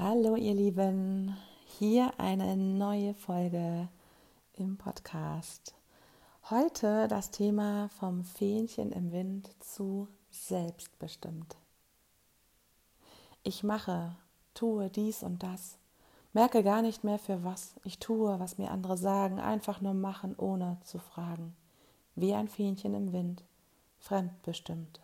Hallo ihr Lieben, hier eine neue Folge im Podcast. Heute das Thema vom Fähnchen im Wind zu selbstbestimmt. Ich mache, tue dies und das, merke gar nicht mehr für was ich tue, was mir andere sagen, einfach nur machen, ohne zu fragen. Wie ein Fähnchen im Wind, fremdbestimmt.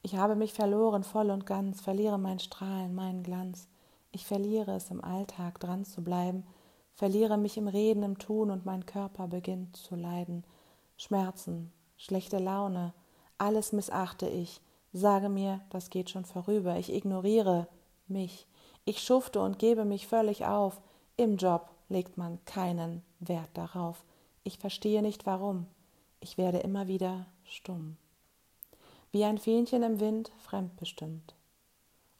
Ich habe mich verloren voll und ganz, verliere mein Strahlen, meinen Glanz, ich verliere es im Alltag dran zu bleiben, verliere mich im Reden, im Tun und mein Körper beginnt zu leiden. Schmerzen, schlechte Laune, alles missachte ich, sage mir, das geht schon vorüber, ich ignoriere mich, ich schufte und gebe mich völlig auf, im Job legt man keinen Wert darauf, ich verstehe nicht warum, ich werde immer wieder stumm. Wie ein Fähnchen im Wind fremdbestimmt,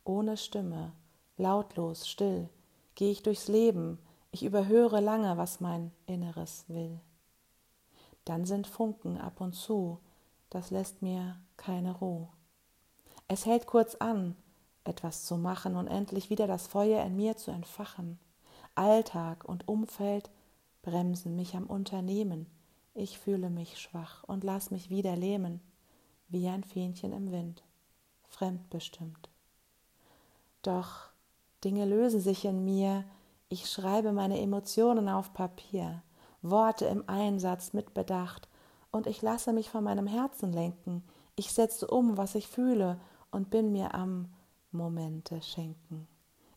ohne Stimme, lautlos, still, gehe ich durchs Leben, ich überhöre lange, was mein Inneres will. Dann sind Funken ab und zu, das lässt mir keine Ruhe. Es hält kurz an, etwas zu machen und endlich wieder das Feuer in mir zu entfachen. Alltag und Umfeld bremsen mich am Unternehmen. Ich fühle mich schwach und lass mich wieder lähmen, wie ein Fähnchen im Wind, fremdbestimmt. Doch Dinge lösen sich in mir. Ich schreibe meine Emotionen auf Papier, Worte im Einsatz mit Bedacht, und ich lasse mich von meinem Herzen lenken. Ich setze um, was ich fühle, und bin mir am Momente schenken.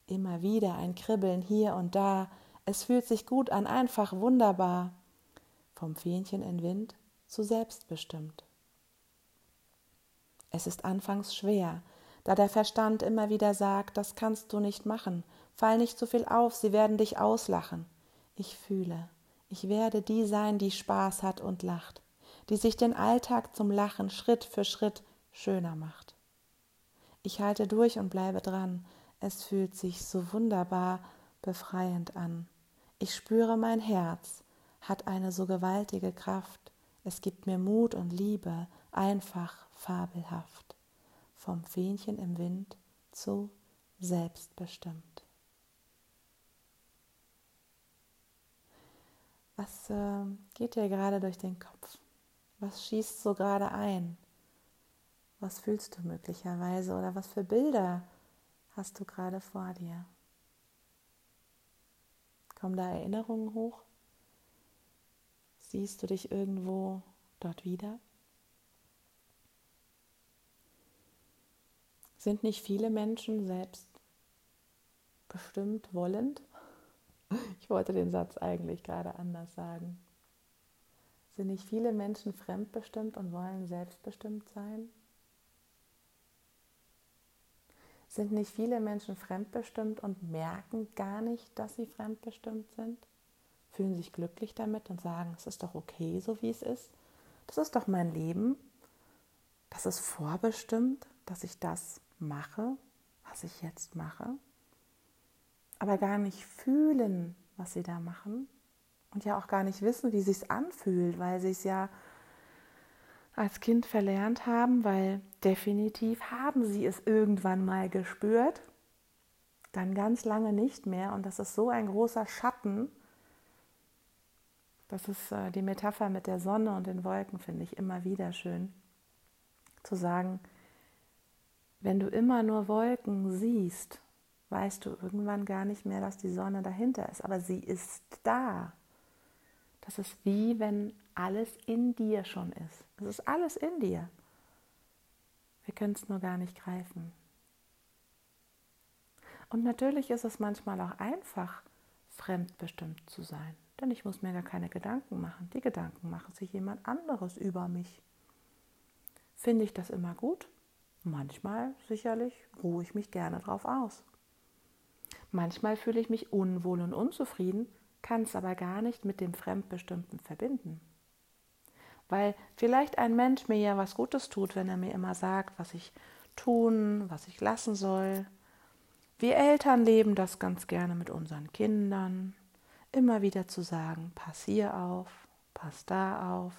Immer wieder ein Kribbeln hier und da. Es fühlt sich gut an, einfach wunderbar. Vom Fähnchen in Wind zu selbstbestimmt. Es ist anfangs schwer, da der Verstand immer wieder sagt, das kannst du nicht machen, fall nicht zu viel auf, sie werden dich auslachen. Ich fühle, ich werde die sein, die Spaß hat und lacht, die sich den Alltag zum Lachen Schritt für Schritt schöner macht. Ich halte durch und bleibe dran, es fühlt sich so wunderbar befreiend an. Ich spüre mein Herz, hat eine so gewaltige Kraft, es gibt mir Mut und Liebe, einfach fabelhaft vom Fähnchen im Wind zu selbstbestimmt. Was äh, geht dir gerade durch den Kopf? Was schießt so gerade ein? Was fühlst du möglicherweise oder was für Bilder hast du gerade vor dir? Kommen da Erinnerungen hoch? Siehst du dich irgendwo dort wieder? Sind nicht viele Menschen selbst bestimmt wollend? Ich wollte den Satz eigentlich gerade anders sagen. Sind nicht viele Menschen fremdbestimmt und wollen selbstbestimmt sein? Sind nicht viele Menschen fremdbestimmt und merken gar nicht, dass sie fremdbestimmt sind? Fühlen sich glücklich damit und sagen, es ist doch okay, so wie es ist. Das ist doch mein Leben. Das ist vorbestimmt, dass ich das mache, was ich jetzt mache, aber gar nicht fühlen, was sie da machen und ja auch gar nicht wissen, wie sich anfühlt, weil sie es ja als Kind verlernt haben, weil definitiv haben sie es irgendwann mal gespürt, dann ganz lange nicht mehr und das ist so ein großer Schatten. Das ist äh, die Metapher mit der Sonne und den Wolken, finde ich immer wieder schön. Zu sagen, wenn du immer nur Wolken siehst, weißt du irgendwann gar nicht mehr, dass die Sonne dahinter ist, aber sie ist da. Das ist wie wenn alles in dir schon ist. Es ist alles in dir. Wir können es nur gar nicht greifen. Und natürlich ist es manchmal auch einfach, fremdbestimmt zu sein. Denn ich muss mir gar keine Gedanken machen. Die Gedanken machen sich jemand anderes über mich. Finde ich das immer gut? Manchmal sicherlich ruhe ich mich gerne drauf aus. Manchmal fühle ich mich unwohl und unzufrieden, kann es aber gar nicht mit dem Fremdbestimmten verbinden. Weil vielleicht ein Mensch mir ja was Gutes tut, wenn er mir immer sagt, was ich tun, was ich lassen soll. Wir Eltern leben das ganz gerne mit unseren Kindern, immer wieder zu sagen, pass hier auf, pass da auf,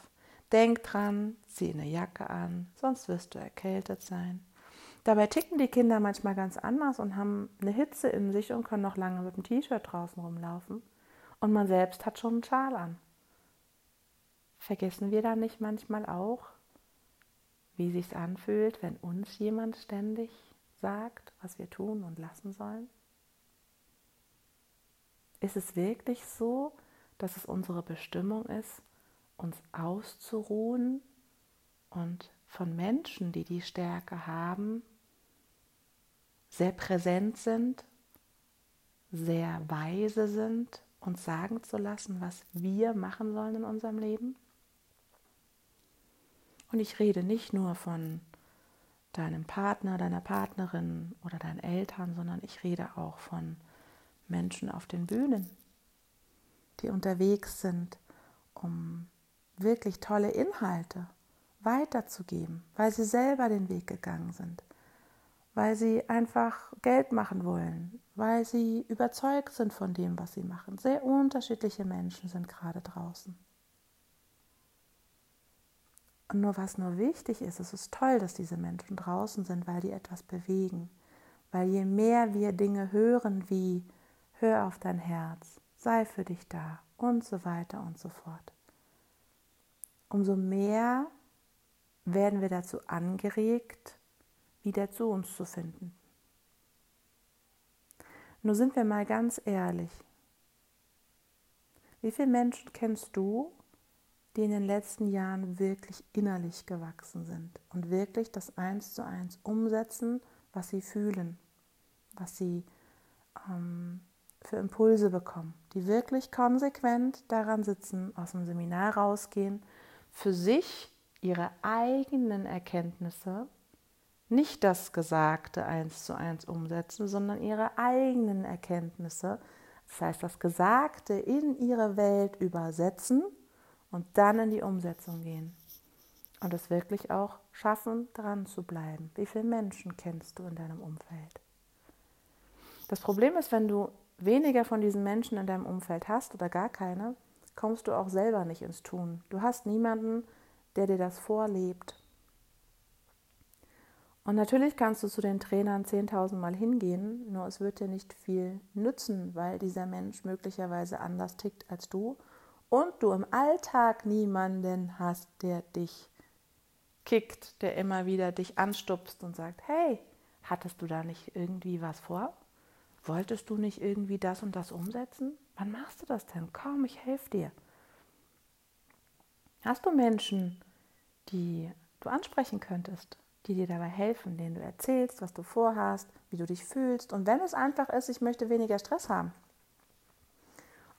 Denk dran, zieh eine Jacke an, sonst wirst du erkältet sein. Dabei ticken die Kinder manchmal ganz anders und haben eine Hitze in sich und können noch lange mit dem T-Shirt draußen rumlaufen. Und man selbst hat schon einen Schal an. Vergessen wir da nicht manchmal auch, wie sich's anfühlt, wenn uns jemand ständig sagt, was wir tun und lassen sollen? Ist es wirklich so, dass es unsere Bestimmung ist, uns auszuruhen und von Menschen, die die Stärke haben, sehr präsent sind, sehr weise sind, uns sagen zu lassen, was wir machen sollen in unserem Leben? Und ich rede nicht nur von deinem Partner, deiner Partnerin oder deinen Eltern, sondern ich rede auch von Menschen auf den Bühnen, die unterwegs sind, um wirklich tolle Inhalte weiterzugeben, weil sie selber den Weg gegangen sind, weil sie einfach Geld machen wollen, weil sie überzeugt sind von dem, was sie machen. Sehr unterschiedliche Menschen sind gerade draußen. Und nur was nur wichtig ist, es ist toll, dass diese Menschen draußen sind, weil die etwas bewegen. Weil je mehr wir Dinge hören wie hör auf dein Herz, sei für dich da und so weiter und so fort, umso mehr werden wir dazu angeregt, wieder zu uns zu finden. Nur sind wir mal ganz ehrlich. Wie viele Menschen kennst du, die in den letzten Jahren wirklich innerlich gewachsen sind und wirklich das eins zu eins umsetzen, was sie fühlen, was sie ähm, für Impulse bekommen, die wirklich konsequent daran sitzen, aus dem Seminar rausgehen, für sich ihre eigenen Erkenntnisse, nicht das Gesagte eins zu eins umsetzen, sondern ihre eigenen Erkenntnisse, das heißt das Gesagte in ihre Welt übersetzen und dann in die Umsetzung gehen. Und es wirklich auch schaffen, dran zu bleiben. Wie viele Menschen kennst du in deinem Umfeld? Das Problem ist, wenn du weniger von diesen Menschen in deinem Umfeld hast oder gar keine, kommst du auch selber nicht ins Tun. Du hast niemanden, der dir das vorlebt. Und natürlich kannst du zu den Trainern 10.000 Mal hingehen, nur es wird dir nicht viel nützen, weil dieser Mensch möglicherweise anders tickt als du und du im Alltag niemanden hast, der dich kickt, der immer wieder dich anstupst und sagt, hey, hattest du da nicht irgendwie was vor? Wolltest du nicht irgendwie das und das umsetzen? Wann machst du das denn? Komm, ich helfe dir. Hast du Menschen, die du ansprechen könntest, die dir dabei helfen, denen du erzählst, was du vorhast, wie du dich fühlst? Und wenn es einfach ist, ich möchte weniger Stress haben,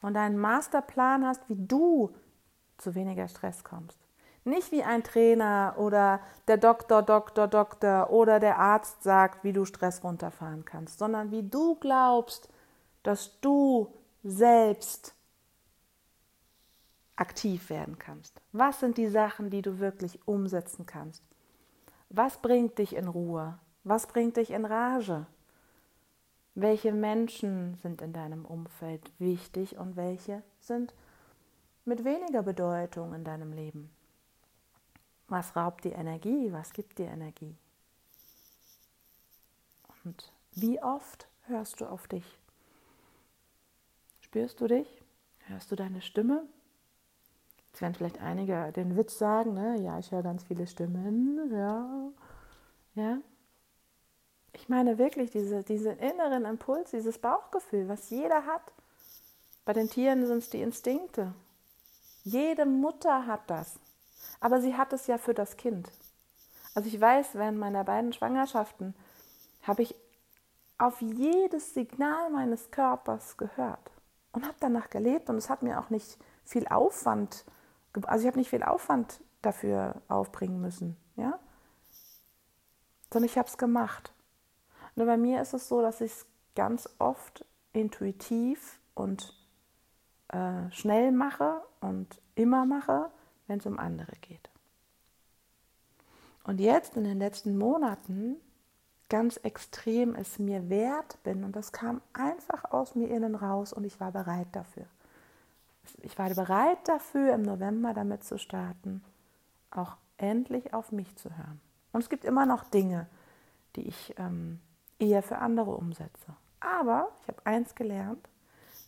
und einen Masterplan hast, wie du zu weniger Stress kommst. Nicht wie ein Trainer oder der Doktor, Doktor, Doktor oder der Arzt sagt, wie du Stress runterfahren kannst, sondern wie du glaubst, dass du selbst aktiv werden kannst. Was sind die Sachen, die du wirklich umsetzen kannst? Was bringt dich in Ruhe? Was bringt dich in Rage? Welche Menschen sind in deinem Umfeld wichtig und welche sind mit weniger Bedeutung in deinem Leben? Was raubt dir Energie? Was gibt dir Energie? Und wie oft hörst du auf dich? Spürst du dich? Hörst du deine Stimme? Jetzt werden vielleicht einige den Witz sagen, ne? ja, ich höre ganz viele Stimmen, ja, ja, ich meine wirklich diese, diesen inneren Impuls, dieses Bauchgefühl, was jeder hat. Bei den Tieren sind es die Instinkte. Jede Mutter hat das. Aber sie hat es ja für das Kind. Also ich weiß, während meiner beiden Schwangerschaften habe ich auf jedes Signal meines Körpers gehört und habe danach gelebt und es hat mir auch nicht viel Aufwand, also ich habe nicht viel Aufwand dafür aufbringen müssen, ja, sondern ich habe es gemacht. Nur bei mir ist es so, dass ich es ganz oft intuitiv und äh, schnell mache und immer mache, wenn es um andere geht. Und jetzt in den letzten Monaten ganz extrem es mir wert bin und das kam einfach aus mir innen raus und ich war bereit dafür. Ich war bereit dafür, im November damit zu starten, auch endlich auf mich zu hören. Und es gibt immer noch Dinge, die ich ähm, eher für andere umsetze. Aber ich habe eins gelernt,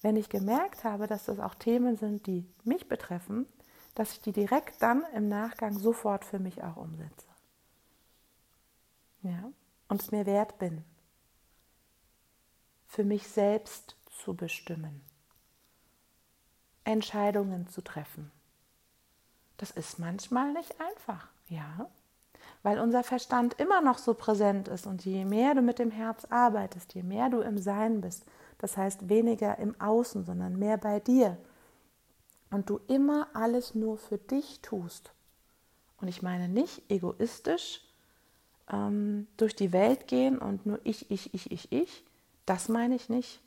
wenn ich gemerkt habe, dass das auch Themen sind, die mich betreffen, dass ich die direkt dann im Nachgang sofort für mich auch umsetze. Ja? Und es mir wert bin, für mich selbst zu bestimmen, Entscheidungen zu treffen. Das ist manchmal nicht einfach, ja, weil unser Verstand immer noch so präsent ist und je mehr du mit dem Herz arbeitest, je mehr du im Sein bist, das heißt weniger im Außen, sondern mehr bei dir und du immer alles nur für dich tust. Und ich meine nicht egoistisch ähm, durch die Welt gehen und nur ich, ich, ich, ich, ich. Das meine ich nicht.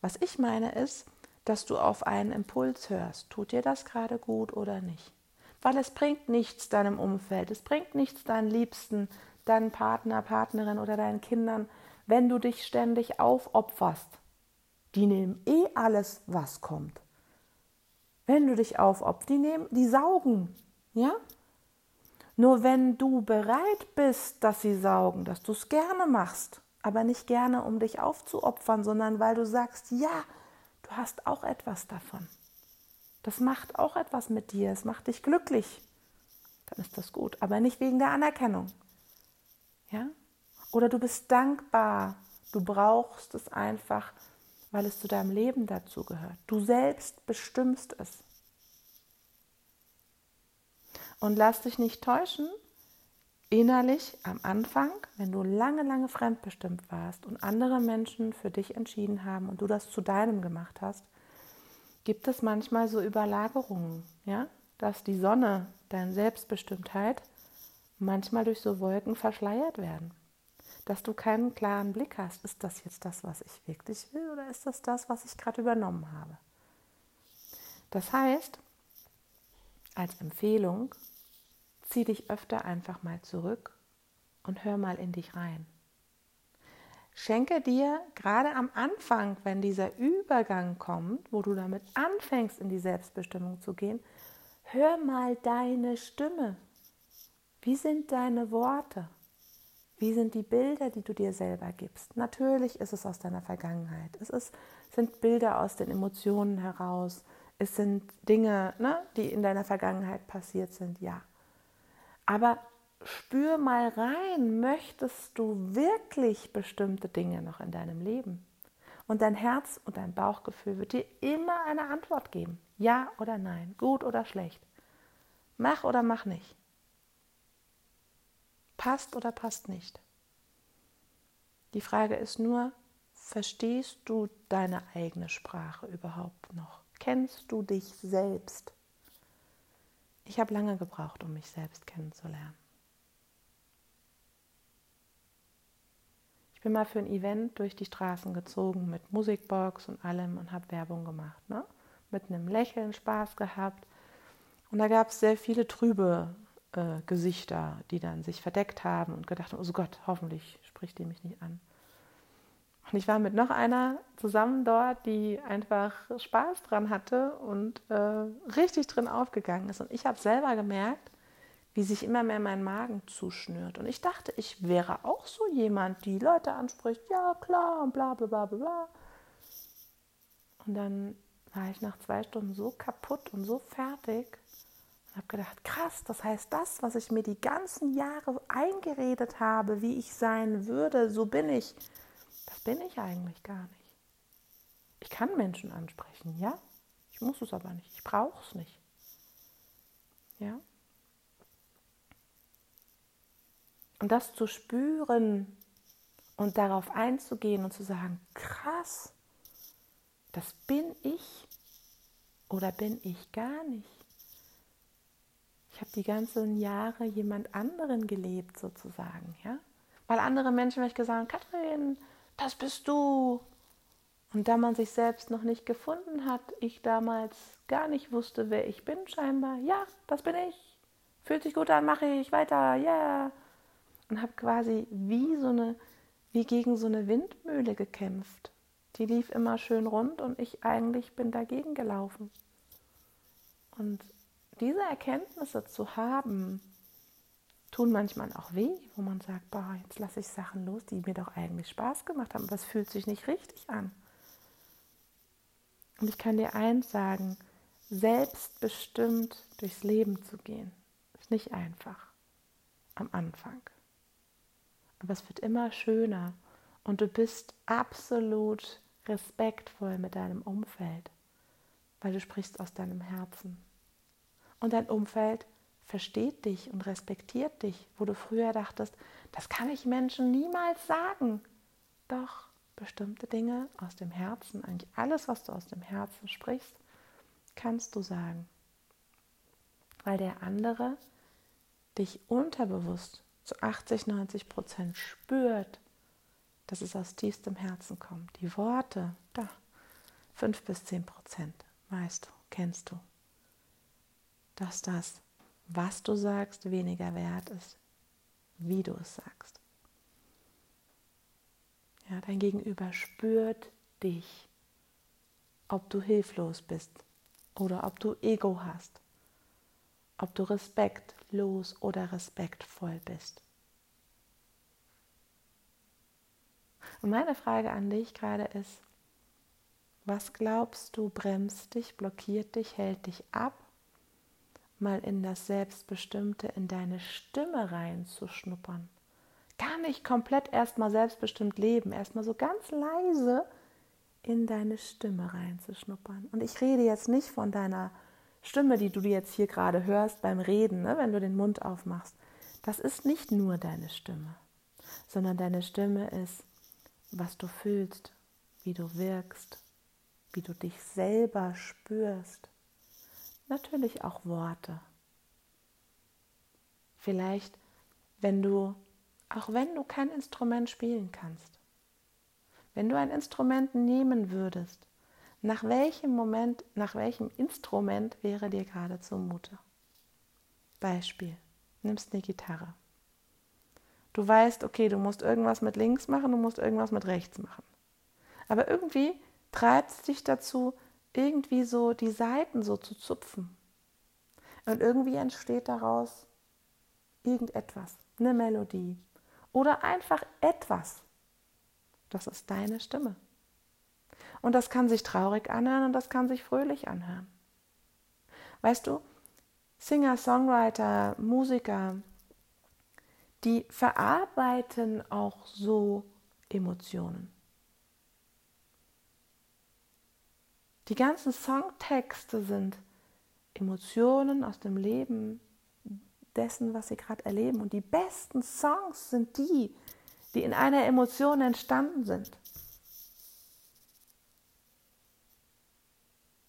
Was ich meine ist, dass du auf einen Impuls hörst. Tut dir das gerade gut oder nicht? Weil es bringt nichts deinem Umfeld, es bringt nichts deinen Liebsten, deinen Partner, Partnerin oder deinen Kindern, wenn du dich ständig aufopferst. Die nehmen eh alles, was kommt. Wenn du dich aufopferst, die nehmen, die saugen, ja? Nur wenn du bereit bist, dass sie saugen, dass du es gerne machst, aber nicht gerne, um dich aufzuopfern, sondern weil du sagst, ja, du hast auch etwas davon. Das macht auch etwas mit dir, es macht dich glücklich. Dann ist das gut, aber nicht wegen der Anerkennung. Ja? Oder du bist dankbar, du brauchst es einfach, weil es zu deinem Leben dazu gehört. Du selbst bestimmst es. Und lass dich nicht täuschen, innerlich am Anfang, wenn du lange, lange fremdbestimmt warst und andere Menschen für dich entschieden haben und du das zu deinem gemacht hast, gibt es manchmal so Überlagerungen, ja, dass die Sonne, deine Selbstbestimmtheit, manchmal durch so Wolken verschleiert werden. Dass du keinen klaren Blick hast, ist das jetzt das, was ich wirklich will oder ist das das, was ich gerade übernommen habe? Das heißt, als Empfehlung, zieh dich öfter einfach mal zurück und hör mal in dich rein. Schenke dir gerade am Anfang, wenn dieser Übergang kommt, wo du damit anfängst, in die Selbstbestimmung zu gehen, hör mal deine Stimme. Wie sind deine Worte? Wie sind die Bilder, die du dir selber gibst? Natürlich ist es aus deiner Vergangenheit. Es ist, sind Bilder aus den Emotionen heraus es sind Dinge, ne, die in deiner Vergangenheit passiert sind, ja. Aber spür mal rein, möchtest du wirklich bestimmte Dinge noch in deinem Leben? Und dein Herz und dein Bauchgefühl wird dir immer eine Antwort geben. Ja oder nein, gut oder schlecht. Mach oder mach nicht. Passt oder passt nicht. Die Frage ist nur, verstehst du deine eigene Sprache überhaupt noch? Kennst du dich selbst? Ich habe lange gebraucht, um mich selbst kennenzulernen. Ich bin mal für ein Event durch die Straßen gezogen mit Musikbox und allem und habe Werbung gemacht. Ne? Mit einem Lächeln Spaß gehabt. Und da gab es sehr viele trübe äh, Gesichter, die dann sich verdeckt haben und gedacht haben, oh Gott, hoffentlich spricht die mich nicht an. Und ich war mit noch einer zusammen dort, die einfach Spaß dran hatte und äh, richtig drin aufgegangen ist. Und ich habe selber gemerkt, wie sich immer mehr mein Magen zuschnürt. Und ich dachte, ich wäre auch so jemand, die Leute anspricht, ja klar und bla bla bla bla. Und dann war ich nach zwei Stunden so kaputt und so fertig und habe gedacht, krass, das heißt, das, was ich mir die ganzen Jahre eingeredet habe, wie ich sein würde, so bin ich bin ich eigentlich gar nicht. Ich kann Menschen ansprechen, ja. Ich muss es aber nicht. Ich brauche es nicht. Ja. Und das zu spüren und darauf einzugehen und zu sagen, krass, das bin ich oder bin ich gar nicht. Ich habe die ganzen Jahre jemand anderen gelebt sozusagen, ja. Weil andere Menschen mich gesagt haben, Kathrin, das bist du. Und da man sich selbst noch nicht gefunden hat, ich damals gar nicht wusste, wer ich bin, scheinbar, ja, das bin ich. Fühlt sich gut an, mache ich weiter, ja. Yeah. Und habe quasi wie so eine, wie gegen so eine Windmühle gekämpft. Die lief immer schön rund und ich eigentlich bin dagegen gelaufen. Und diese Erkenntnisse zu haben, tun manchmal auch weh, wo man sagt, boah, jetzt lasse ich Sachen los, die mir doch eigentlich Spaß gemacht haben, aber es fühlt sich nicht richtig an. Und ich kann dir eins sagen, selbstbestimmt durchs Leben zu gehen, ist nicht einfach am Anfang. Aber es wird immer schöner und du bist absolut respektvoll mit deinem Umfeld, weil du sprichst aus deinem Herzen. Und dein Umfeld versteht dich und respektiert dich, wo du früher dachtest, das kann ich Menschen niemals sagen. Doch bestimmte Dinge aus dem Herzen, eigentlich alles, was du aus dem Herzen sprichst, kannst du sagen. Weil der andere dich unterbewusst zu 80, 90 Prozent spürt, dass es aus tiefstem Herzen kommt. Die Worte, da, 5 bis 10 Prozent, weißt du, kennst du, dass das was du sagst, weniger wert ist, wie du es sagst. Ja, dein Gegenüber spürt dich, ob du hilflos bist oder ob du Ego hast, ob du respektlos oder respektvoll bist. Und meine Frage an dich gerade ist, was glaubst du bremst dich, blockiert dich, hält dich ab mal in das Selbstbestimmte, in deine Stimme reinzuschnuppern. Gar nicht komplett erstmal selbstbestimmt leben, erstmal so ganz leise in deine Stimme reinzuschnuppern. Und ich rede jetzt nicht von deiner Stimme, die du jetzt hier gerade hörst beim Reden, ne, wenn du den Mund aufmachst. Das ist nicht nur deine Stimme, sondern deine Stimme ist, was du fühlst, wie du wirkst, wie du dich selber spürst natürlich auch Worte. Vielleicht, wenn du, auch wenn du kein Instrument spielen kannst, wenn du ein Instrument nehmen würdest, nach welchem Moment, nach welchem Instrument wäre dir gerade zumute? Beispiel, nimmst eine Gitarre. Du weißt, okay, du musst irgendwas mit links machen, du musst irgendwas mit rechts machen. Aber irgendwie treibt es dich dazu, irgendwie so die Seiten so zu zupfen. Und irgendwie entsteht daraus irgendetwas, eine Melodie oder einfach etwas. Das ist deine Stimme. Und das kann sich traurig anhören und das kann sich fröhlich anhören. Weißt du, Singer, Songwriter, Musiker, die verarbeiten auch so Emotionen. Die ganzen Songtexte sind Emotionen aus dem Leben dessen, was sie gerade erleben. Und die besten Songs sind die, die in einer Emotion entstanden sind.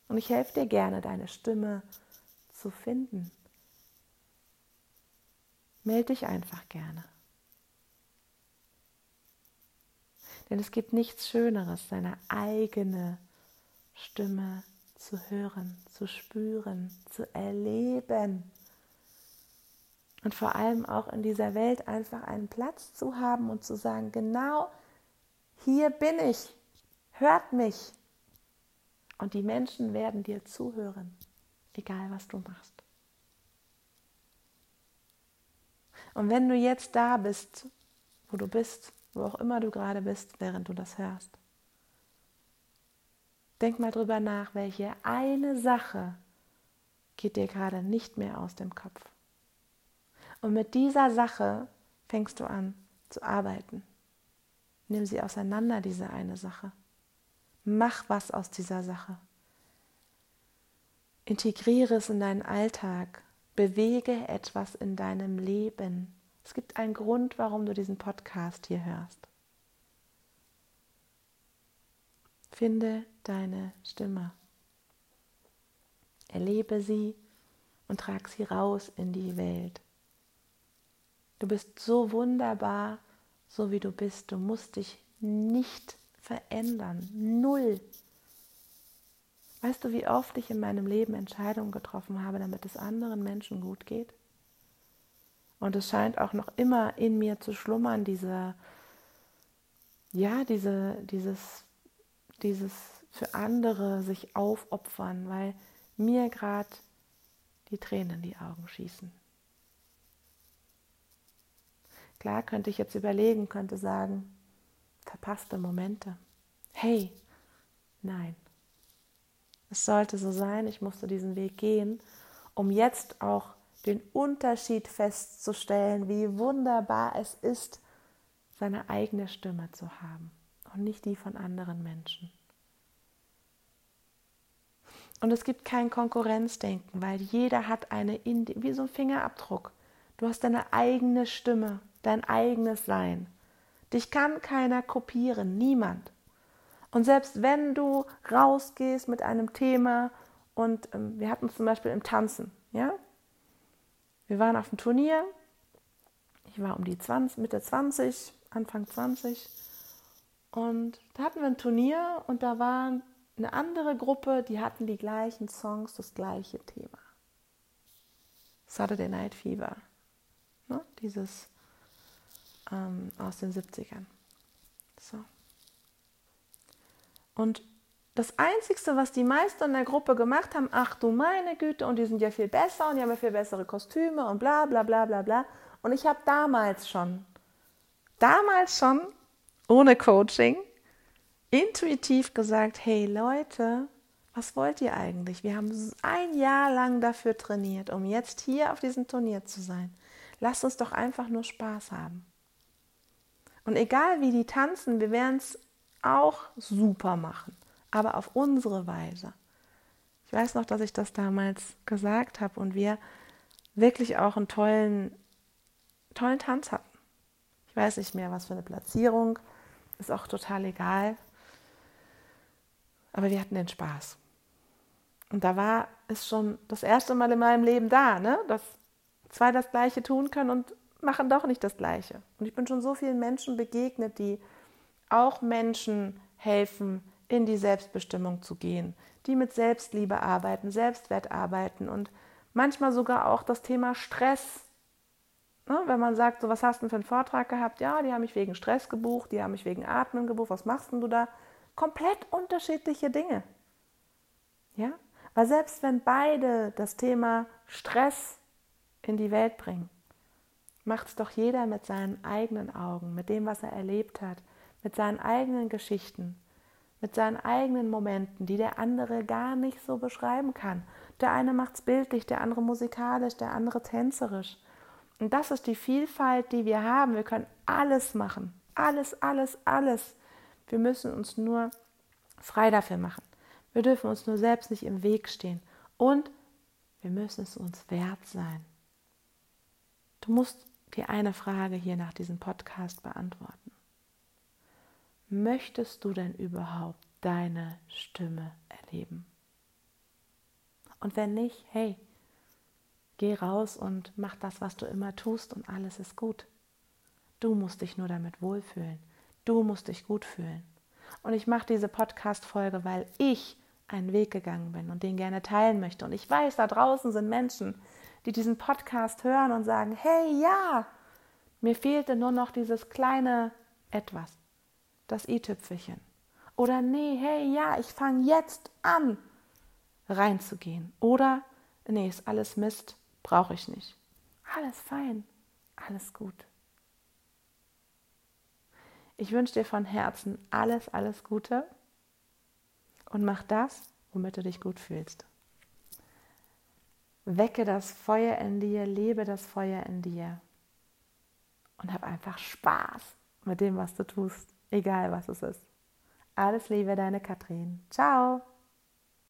Und ich helfe dir gerne, deine Stimme zu finden. Melde dich einfach gerne. Denn es gibt nichts Schöneres, seine eigene Stimme zu hören, zu spüren, zu erleben. Und vor allem auch in dieser Welt einfach einen Platz zu haben und zu sagen, genau hier bin ich, hört mich. Und die Menschen werden dir zuhören, egal was du machst. Und wenn du jetzt da bist, wo du bist, wo auch immer du gerade bist, während du das hörst, Denk mal drüber nach, welche eine Sache geht dir gerade nicht mehr aus dem Kopf. Und mit dieser Sache fängst du an zu arbeiten. Nimm sie auseinander, diese eine Sache. Mach was aus dieser Sache. Integriere es in deinen Alltag. Bewege etwas in deinem Leben. Es gibt einen Grund, warum du diesen Podcast hier hörst. Finde deine Stimme. Erlebe sie und trag sie raus in die Welt. Du bist so wunderbar, so wie du bist. Du musst dich nicht verändern. Null. Weißt du, wie oft ich in meinem Leben Entscheidungen getroffen habe, damit es anderen Menschen gut geht? Und es scheint auch noch immer in mir zu schlummern, dieser, ja, diese, dieses dieses für andere sich aufopfern, weil mir gerade die Tränen in die Augen schießen. Klar könnte ich jetzt überlegen, könnte sagen, verpasste Momente. Hey, nein. Es sollte so sein, ich musste diesen Weg gehen, um jetzt auch den Unterschied festzustellen, wie wunderbar es ist, seine eigene Stimme zu haben und nicht die von anderen Menschen. Und es gibt kein Konkurrenzdenken, weil jeder hat eine, wie so ein Fingerabdruck. Du hast deine eigene Stimme, dein eigenes Sein. Dich kann keiner kopieren, niemand. Und selbst wenn du rausgehst mit einem Thema und ähm, wir hatten zum Beispiel im Tanzen, ja, wir waren auf dem Turnier, ich war um die 20, Mitte 20, Anfang 20 und da hatten wir ein Turnier und da waren eine andere Gruppe, die hatten die gleichen Songs, das gleiche Thema. Saturday Night Fever, ne? dieses ähm, aus den 70ern. So. Und das Einzige, was die meisten in der Gruppe gemacht haben, ach du meine Güte, und die sind ja viel besser und die haben ja viel bessere Kostüme und bla bla bla bla bla. Und ich habe damals schon, damals schon, ohne Coaching, intuitiv gesagt, hey Leute, was wollt ihr eigentlich? Wir haben ein Jahr lang dafür trainiert, um jetzt hier auf diesem Turnier zu sein. Lasst uns doch einfach nur Spaß haben. Und egal wie die tanzen, wir werden es auch super machen, aber auf unsere Weise. Ich weiß noch, dass ich das damals gesagt habe und wir wirklich auch einen tollen, tollen Tanz hatten. Ich weiß nicht mehr, was für eine Platzierung, ist auch total egal. Aber wir hatten den Spaß. Und da war es schon das erste Mal in meinem Leben da, ne? dass zwei das Gleiche tun können und machen doch nicht das Gleiche. Und ich bin schon so vielen Menschen begegnet, die auch Menschen helfen, in die Selbstbestimmung zu gehen, die mit Selbstliebe arbeiten, Selbstwert arbeiten und manchmal sogar auch das Thema Stress. Ne, wenn man sagt, so was hast du für einen Vortrag gehabt? Ja, die haben mich wegen Stress gebucht, die haben mich wegen Atmen gebucht. Was machst denn du da? Komplett unterschiedliche Dinge. Ja, weil selbst wenn beide das Thema Stress in die Welt bringen, macht es doch jeder mit seinen eigenen Augen, mit dem, was er erlebt hat, mit seinen eigenen Geschichten, mit seinen eigenen Momenten, die der andere gar nicht so beschreiben kann. Der eine macht es bildlich, der andere musikalisch, der andere tänzerisch. Und das ist die Vielfalt, die wir haben. Wir können alles machen. Alles, alles, alles. Wir müssen uns nur frei dafür machen. Wir dürfen uns nur selbst nicht im Weg stehen. Und wir müssen es uns wert sein. Du musst dir eine Frage hier nach diesem Podcast beantworten. Möchtest du denn überhaupt deine Stimme erleben? Und wenn nicht, hey, geh raus und mach das, was du immer tust und alles ist gut. Du musst dich nur damit wohlfühlen. Du musst dich gut fühlen. Und ich mache diese Podcast-Folge, weil ich einen Weg gegangen bin und den gerne teilen möchte. Und ich weiß, da draußen sind Menschen, die diesen Podcast hören und sagen, hey ja, mir fehlte nur noch dieses kleine etwas, das i-Tüpfelchen. Oder nee, hey ja, ich fange jetzt an reinzugehen. Oder nee, ist alles Mist, brauche ich nicht. Alles fein, alles gut. Ich wünsche dir von Herzen alles, alles Gute und mach das, womit du dich gut fühlst. Wecke das Feuer in dir, lebe das Feuer in dir und hab einfach Spaß mit dem, was du tust, egal was es ist. Alles Liebe, deine Katrin. Ciao.